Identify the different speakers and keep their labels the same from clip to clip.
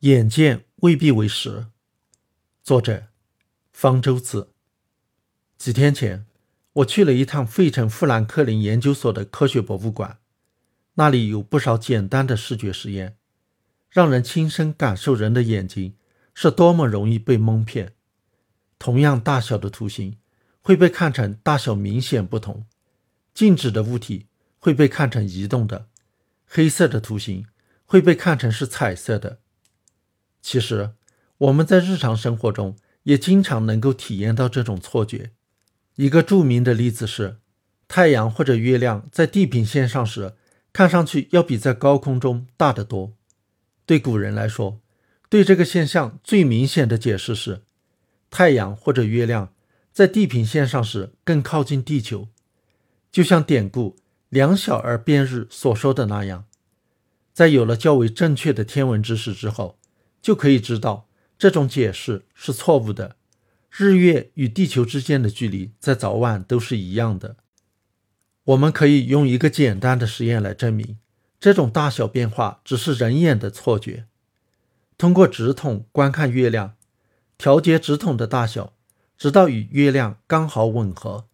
Speaker 1: 眼见未必为实。作者：方舟子。几天前，我去了一趟费城富兰克林研究所的科学博物馆，那里有不少简单的视觉实验，让人亲身感受人的眼睛是多么容易被蒙骗。同样大小的图形会被看成大小明显不同，静止的物体会被看成移动的，黑色的图形会被看成是彩色的。其实，我们在日常生活中也经常能够体验到这种错觉。一个著名的例子是，太阳或者月亮在地平线上时，看上去要比在高空中大得多。对古人来说，对这个现象最明显的解释是，太阳或者月亮在地平线上时更靠近地球，就像典故“两小儿辩日”所说的那样。在有了较为正确的天文知识之后。就可以知道这种解释是错误的。日月与地球之间的距离在早晚都是一样的。我们可以用一个简单的实验来证明，这种大小变化只是人眼的错觉。通过直筒观看月亮，调节直筒的大小，直到与月亮刚好吻合。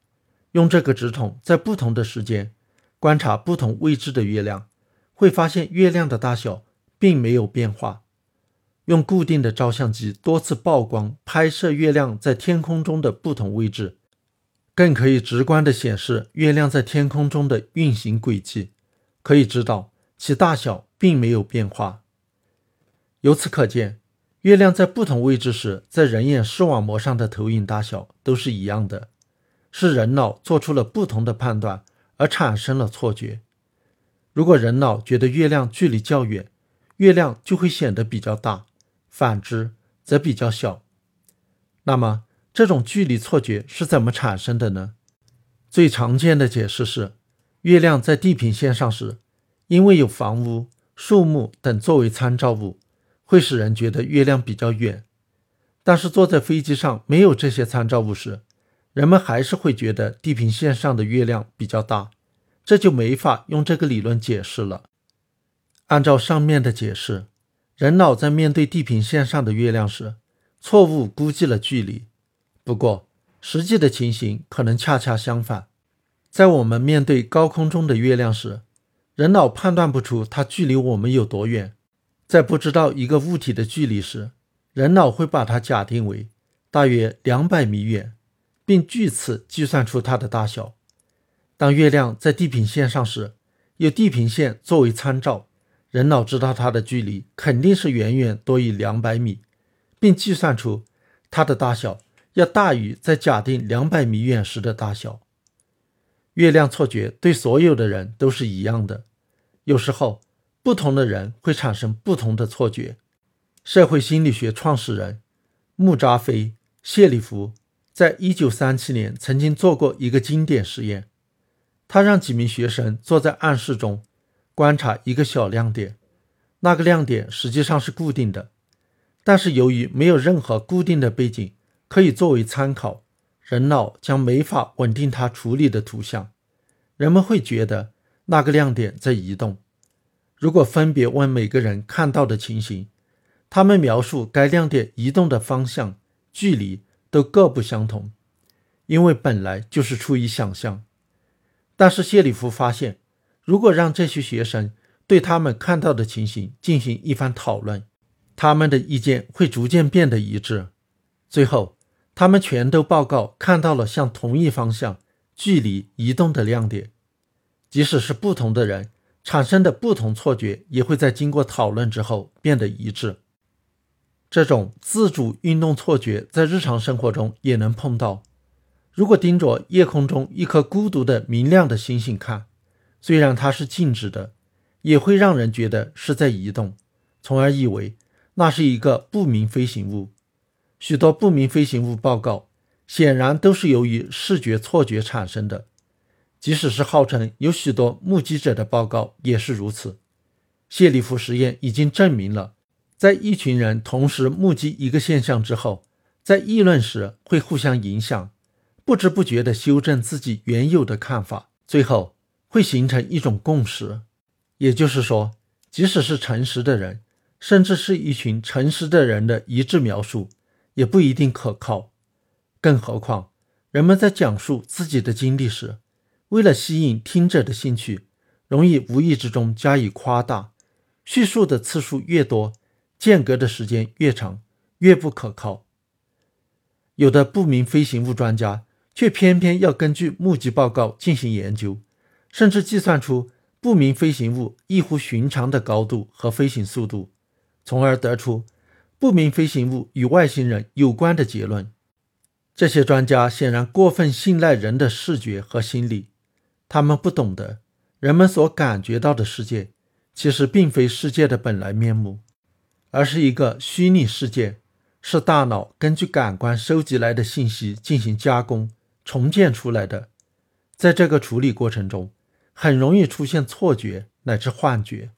Speaker 1: 用这个直筒在不同的时间观察不同位置的月亮，会发现月亮的大小并没有变化。用固定的照相机多次曝光拍摄月亮在天空中的不同位置，更可以直观地显示月亮在天空中的运行轨迹，可以知道其大小并没有变化。由此可见，月亮在不同位置时，在人眼视网膜上的投影大小都是一样的，是人脑做出了不同的判断而产生了错觉。如果人脑觉得月亮距离较远，月亮就会显得比较大。反之则比较小。那么，这种距离错觉是怎么产生的呢？最常见的解释是，月亮在地平线上时，因为有房屋、树木等作为参照物，会使人觉得月亮比较远。但是坐在飞机上没有这些参照物时，人们还是会觉得地平线上的月亮比较大，这就没法用这个理论解释了。按照上面的解释。人脑在面对地平线上的月亮时，错误估计了距离。不过，实际的情形可能恰恰相反。在我们面对高空中的月亮时，人脑判断不出它距离我们有多远。在不知道一个物体的距离时，人脑会把它假定为大约两百米远，并据此计算出它的大小。当月亮在地平线上时，有地平线作为参照。人脑知道它的距离肯定是远远多于两百米，并计算出它的大小要大于在假定两百米远时的大小。月亮错觉对所有的人都是一样的，有时候不同的人会产生不同的错觉。社会心理学创始人穆扎菲·谢里夫在一九三七年曾经做过一个经典实验，他让几名学生坐在暗室中。观察一个小亮点，那个亮点实际上是固定的，但是由于没有任何固定的背景可以作为参考，人脑将没法稳定它处理的图像。人们会觉得那个亮点在移动。如果分别问每个人看到的情形，他们描述该亮点移动的方向、距离都各不相同，因为本来就是出于想象。但是谢里夫发现。如果让这些学生对他们看到的情形进行一番讨论，他们的意见会逐渐变得一致。最后，他们全都报告看到了向同一方向、距离移动的亮点。即使是不同的人产生的不同错觉，也会在经过讨论之后变得一致。这种自主运动错觉在日常生活中也能碰到。如果盯着夜空中一颗孤独的明亮的星星看，虽然它是静止的，也会让人觉得是在移动，从而以为那是一个不明飞行物。许多不明飞行物报告显然都是由于视觉错觉产生的，即使是号称有许多目击者的报告也是如此。谢里夫实验已经证明了，在一群人同时目击一个现象之后，在议论时会互相影响，不知不觉地修正自己原有的看法，最后。会形成一种共识，也就是说，即使是诚实的人，甚至是一群诚实的人的一致描述，也不一定可靠。更何况，人们在讲述自己的经历时，为了吸引听者的兴趣，容易无意之中加以夸大，叙述的次数越多，间隔的时间越长，越不可靠。有的不明飞行物专家却偏偏要根据目击报告进行研究，甚至计算出不明飞行物异乎寻常的高度和飞行速度，从而得出不明飞行物与外星人有关的结论。这些专家显然过分信赖人的视觉和心理，他们不懂得人们所感觉到的世界其实并非世界的本来面目，而是一个虚拟世界。是大脑根据感官收集来的信息进行加工、重建出来的，在这个处理过程中，很容易出现错觉乃至幻觉。